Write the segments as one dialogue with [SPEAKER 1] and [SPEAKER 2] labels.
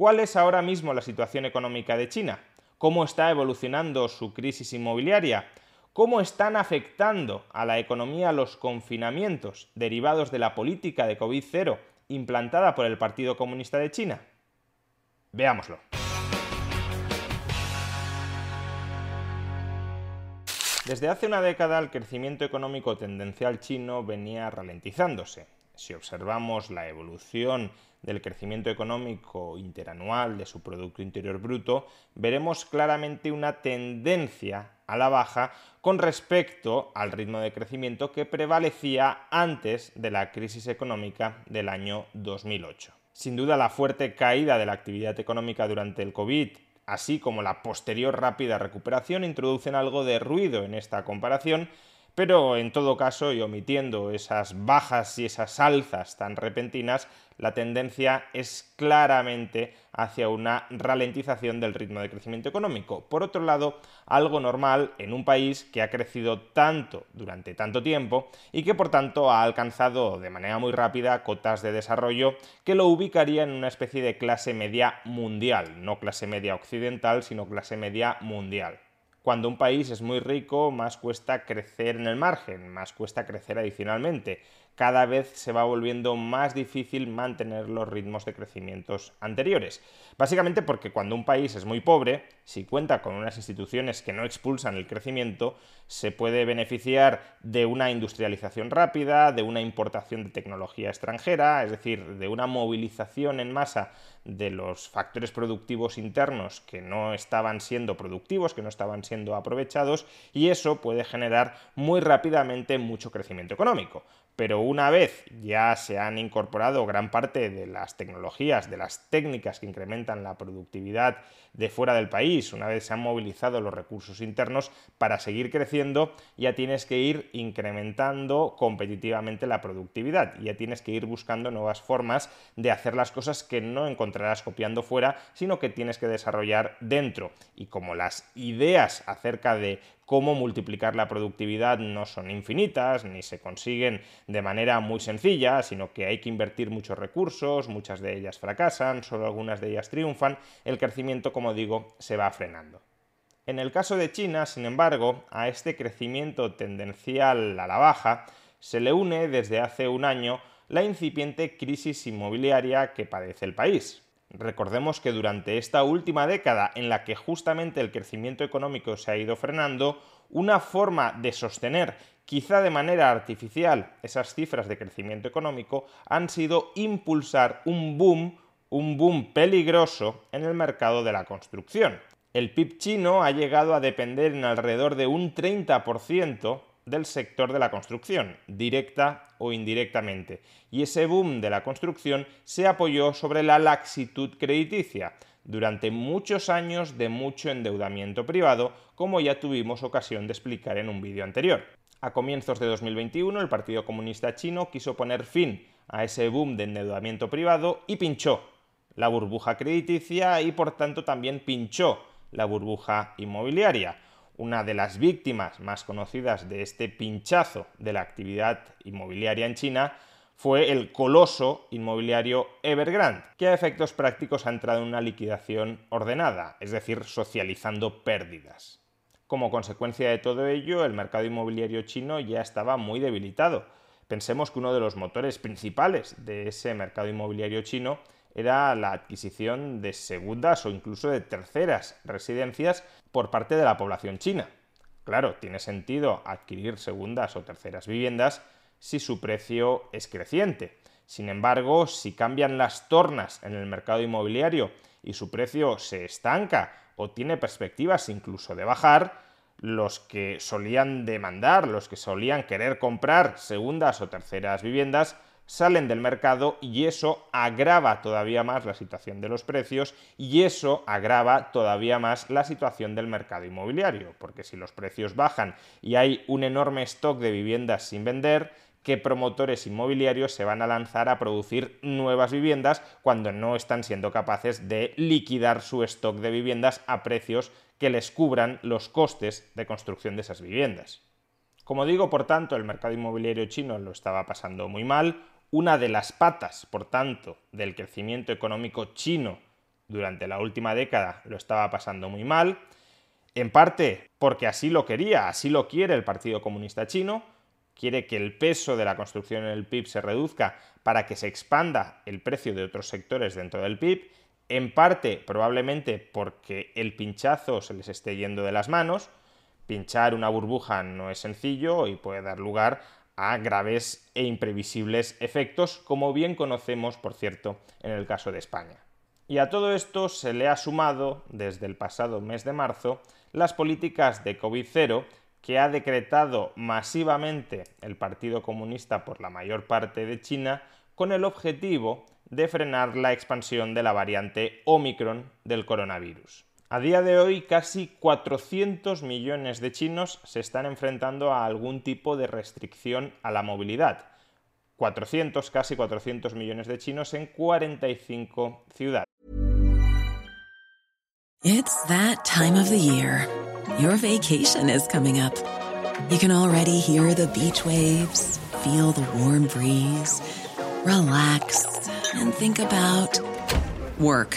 [SPEAKER 1] ¿Cuál es ahora mismo la situación económica de China? ¿Cómo está evolucionando su crisis inmobiliaria? ¿Cómo están afectando a la economía los confinamientos derivados de la política de COVID-0 implantada por el Partido Comunista de China? Veámoslo. Desde hace una década el crecimiento económico tendencial chino venía ralentizándose. Si observamos la evolución del crecimiento económico interanual de su Producto Interior Bruto, veremos claramente una tendencia a la baja con respecto al ritmo de crecimiento que prevalecía antes de la crisis económica del año 2008. Sin duda, la fuerte caída de la actividad económica durante el COVID, así como la posterior rápida recuperación, introducen algo de ruido en esta comparación pero en todo caso, y omitiendo esas bajas y esas alzas tan repentinas, la tendencia es claramente hacia una ralentización del ritmo de crecimiento económico. Por otro lado, algo normal en un país que ha crecido tanto durante tanto tiempo y que por tanto ha alcanzado de manera muy rápida cotas de desarrollo que lo ubicaría en una especie de clase media mundial, no clase media occidental, sino clase media mundial. Cuando un país es muy rico, más cuesta crecer en el margen, más cuesta crecer adicionalmente. Cada vez se va volviendo más difícil mantener los ritmos de crecimientos anteriores. Básicamente porque cuando un país es muy pobre, si cuenta con unas instituciones que no expulsan el crecimiento, se puede beneficiar de una industrialización rápida, de una importación de tecnología extranjera, es decir, de una movilización en masa de los factores productivos internos que no estaban siendo productivos, que no estaban siendo aprovechados, y eso puede generar muy rápidamente mucho crecimiento económico. Pero una vez ya se han incorporado gran parte de las tecnologías, de las técnicas que incrementan la productividad de fuera del país, una vez se han movilizado los recursos internos para seguir creciendo, ya tienes que ir incrementando competitivamente la productividad, ya tienes que ir buscando nuevas formas de hacer las cosas que no encontrarás copiando fuera, sino que tienes que desarrollar dentro. Y como las ideas acerca de cómo multiplicar la productividad no son infinitas, ni se consiguen de manera muy sencilla, sino que hay que invertir muchos recursos, muchas de ellas fracasan, solo algunas de ellas triunfan, el crecimiento, como digo, se va frenando. En el caso de China, sin embargo, a este crecimiento tendencial a la baja se le une desde hace un año la incipiente crisis inmobiliaria que padece el país. Recordemos que durante esta última década en la que justamente el crecimiento económico se ha ido frenando, una forma de sostener, quizá de manera artificial, esas cifras de crecimiento económico han sido impulsar un boom, un boom peligroso en el mercado de la construcción. El PIB chino ha llegado a depender en alrededor de un 30% del sector de la construcción, directa o indirectamente, y ese boom de la construcción se apoyó sobre la laxitud crediticia, durante muchos años de mucho endeudamiento privado, como ya tuvimos ocasión de explicar en un vídeo anterior. A comienzos de 2021, el Partido Comunista Chino quiso poner fin a ese boom de endeudamiento privado y pinchó la burbuja crediticia y por tanto también pinchó la burbuja inmobiliaria una de las víctimas más conocidas de este pinchazo de la actividad inmobiliaria en China fue el coloso inmobiliario Evergrande, que a efectos prácticos ha entrado en una liquidación ordenada, es decir, socializando pérdidas. Como consecuencia de todo ello, el mercado inmobiliario chino ya estaba muy debilitado. Pensemos que uno de los motores principales de ese mercado inmobiliario chino era la adquisición de segundas o incluso de terceras residencias por parte de la población china. Claro, tiene sentido adquirir segundas o terceras viviendas si su precio es creciente. Sin embargo, si cambian las tornas en el mercado inmobiliario y su precio se estanca o tiene perspectivas incluso de bajar, los que solían demandar, los que solían querer comprar segundas o terceras viviendas, salen del mercado y eso agrava todavía más la situación de los precios y eso agrava todavía más la situación del mercado inmobiliario, porque si los precios bajan y hay un enorme stock de viviendas sin vender, ¿qué promotores inmobiliarios se van a lanzar a producir nuevas viviendas cuando no están siendo capaces de liquidar su stock de viviendas a precios que les cubran los costes de construcción de esas viviendas? Como digo, por tanto, el mercado inmobiliario chino lo estaba pasando muy mal, una de las patas, por tanto, del crecimiento económico chino durante la última década lo estaba pasando muy mal, en parte porque así lo quería, así lo quiere el Partido Comunista Chino, quiere que el peso de la construcción en el PIB se reduzca para que se expanda el precio de otros sectores dentro del PIB, en parte probablemente porque el pinchazo se les esté yendo de las manos, pinchar una burbuja no es sencillo y puede dar lugar a graves e imprevisibles efectos, como bien conocemos, por cierto, en el caso de España. Y a todo esto se le ha sumado, desde el pasado mes de marzo, las políticas de COVID-0 que ha decretado masivamente el Partido Comunista por la mayor parte de China con el objetivo de frenar la expansión de la variante Omicron del coronavirus. A día de hoy, casi 400 millones de chinos se están enfrentando a algún tipo de restricción a la movilidad. 400, casi 400 millones de chinos en 45 ciudades.
[SPEAKER 2] It's that time of the year. Your vacation is coming up. You can already hear the beach waves, feel the warm breeze, relax and think about work.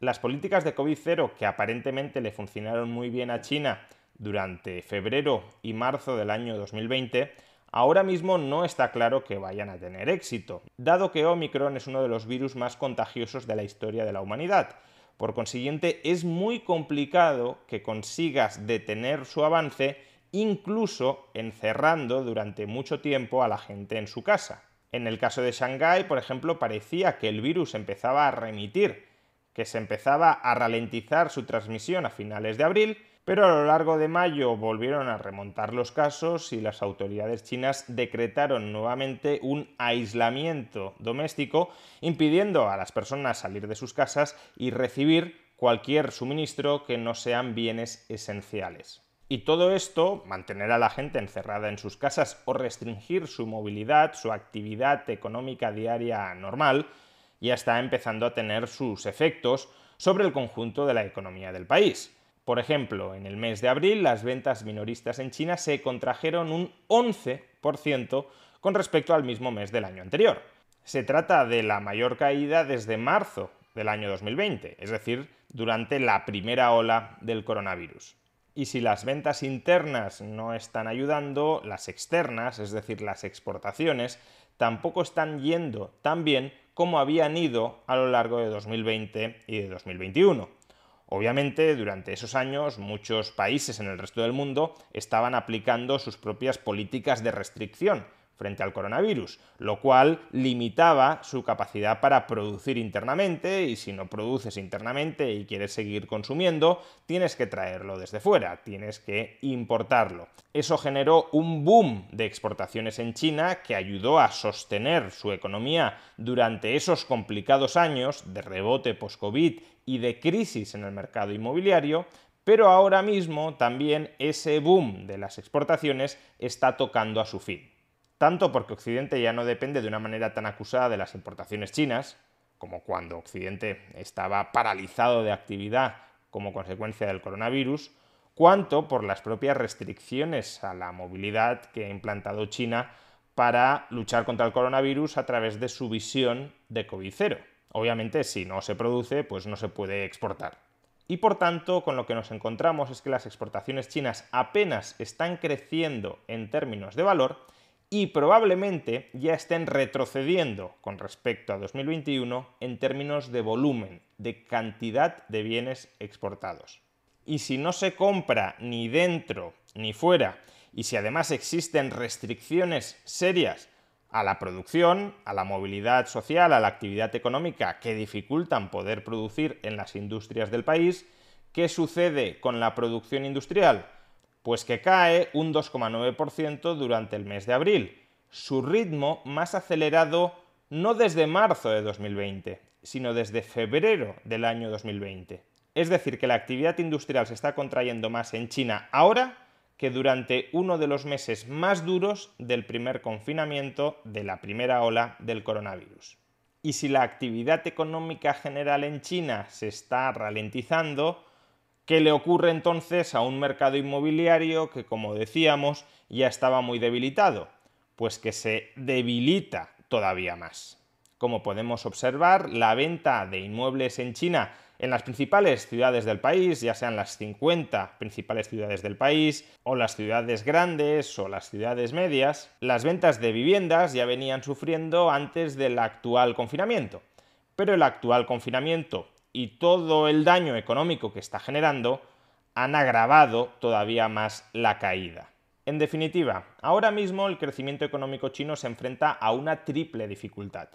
[SPEAKER 1] Las políticas de COVID-0 que aparentemente le funcionaron muy bien a China durante febrero y marzo del año 2020, ahora mismo no está claro que vayan a tener éxito, dado que Omicron es uno de los virus más contagiosos de la historia de la humanidad. Por consiguiente, es muy complicado que consigas detener su avance incluso encerrando durante mucho tiempo a la gente en su casa. En el caso de Shanghái, por ejemplo, parecía que el virus empezaba a remitir, que se empezaba a ralentizar su transmisión a finales de abril, pero a lo largo de mayo volvieron a remontar los casos y las autoridades chinas decretaron nuevamente un aislamiento doméstico, impidiendo a las personas salir de sus casas y recibir cualquier suministro que no sean bienes esenciales. Y todo esto, mantener a la gente encerrada en sus casas o restringir su movilidad, su actividad económica diaria normal, ya está empezando a tener sus efectos sobre el conjunto de la economía del país. Por ejemplo, en el mes de abril las ventas minoristas en China se contrajeron un 11% con respecto al mismo mes del año anterior. Se trata de la mayor caída desde marzo del año 2020, es decir, durante la primera ola del coronavirus. Y si las ventas internas no están ayudando, las externas, es decir, las exportaciones, tampoco están yendo tan bien como habían ido a lo largo de 2020 y de 2021. Obviamente, durante esos años, muchos países en el resto del mundo estaban aplicando sus propias políticas de restricción frente al coronavirus, lo cual limitaba su capacidad para producir internamente y si no produces internamente y quieres seguir consumiendo, tienes que traerlo desde fuera, tienes que importarlo. Eso generó un boom de exportaciones en China que ayudó a sostener su economía durante esos complicados años de rebote post-COVID y de crisis en el mercado inmobiliario, pero ahora mismo también ese boom de las exportaciones está tocando a su fin tanto porque Occidente ya no depende de una manera tan acusada de las importaciones chinas, como cuando Occidente estaba paralizado de actividad como consecuencia del coronavirus, cuanto por las propias restricciones a la movilidad que ha implantado China para luchar contra el coronavirus a través de su visión de COVID cero. Obviamente, si no se produce, pues no se puede exportar. Y por tanto, con lo que nos encontramos es que las exportaciones chinas apenas están creciendo en términos de valor y probablemente ya estén retrocediendo con respecto a 2021 en términos de volumen, de cantidad de bienes exportados. Y si no se compra ni dentro ni fuera, y si además existen restricciones serias a la producción, a la movilidad social, a la actividad económica que dificultan poder producir en las industrias del país, ¿qué sucede con la producción industrial? Pues que cae un 2,9% durante el mes de abril, su ritmo más acelerado no desde marzo de 2020, sino desde febrero del año 2020. Es decir, que la actividad industrial se está contrayendo más en China ahora que durante uno de los meses más duros del primer confinamiento de la primera ola del coronavirus. Y si la actividad económica general en China se está ralentizando, ¿Qué le ocurre entonces a un mercado inmobiliario que, como decíamos, ya estaba muy debilitado? Pues que se debilita todavía más. Como podemos observar, la venta de inmuebles en China en las principales ciudades del país, ya sean las 50 principales ciudades del país, o las ciudades grandes o las ciudades medias, las ventas de viviendas ya venían sufriendo antes del actual confinamiento. Pero el actual confinamiento y todo el daño económico que está generando han agravado todavía más la caída. En definitiva, ahora mismo el crecimiento económico chino se enfrenta a una triple dificultad.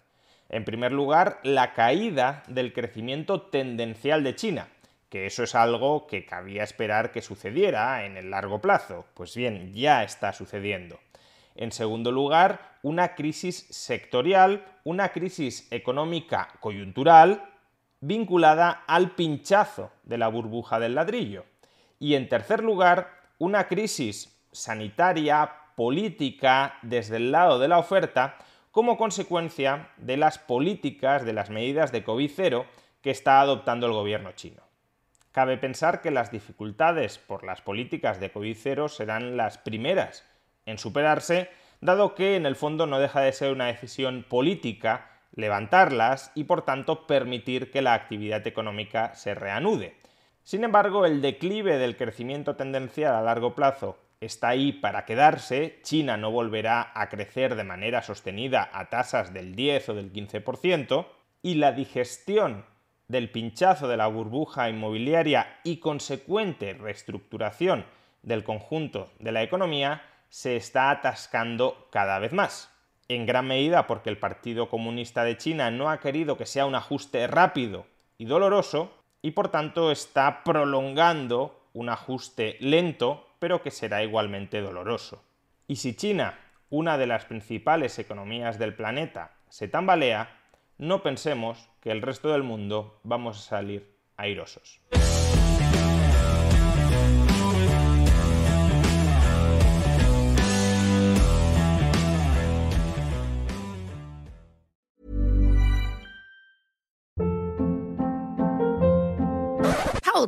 [SPEAKER 1] En primer lugar, la caída del crecimiento tendencial de China, que eso es algo que cabía esperar que sucediera en el largo plazo. Pues bien, ya está sucediendo. En segundo lugar, una crisis sectorial, una crisis económica coyuntural, vinculada al pinchazo de la burbuja del ladrillo. Y en tercer lugar, una crisis sanitaria, política, desde el lado de la oferta, como consecuencia de las políticas, de las medidas de COVID-0 que está adoptando el gobierno chino. Cabe pensar que las dificultades por las políticas de COVID-0 serán las primeras en superarse, dado que en el fondo no deja de ser una decisión política levantarlas y por tanto permitir que la actividad económica se reanude. Sin embargo, el declive del crecimiento tendencial a largo plazo está ahí para quedarse, China no volverá a crecer de manera sostenida a tasas del 10 o del 15%, y la digestión del pinchazo de la burbuja inmobiliaria y consecuente reestructuración del conjunto de la economía se está atascando cada vez más en gran medida porque el Partido Comunista de China no ha querido que sea un ajuste rápido y doloroso, y por tanto está prolongando un ajuste lento, pero que será igualmente doloroso. Y si China, una de las principales economías del planeta, se tambalea, no pensemos que el resto del mundo vamos a salir airosos.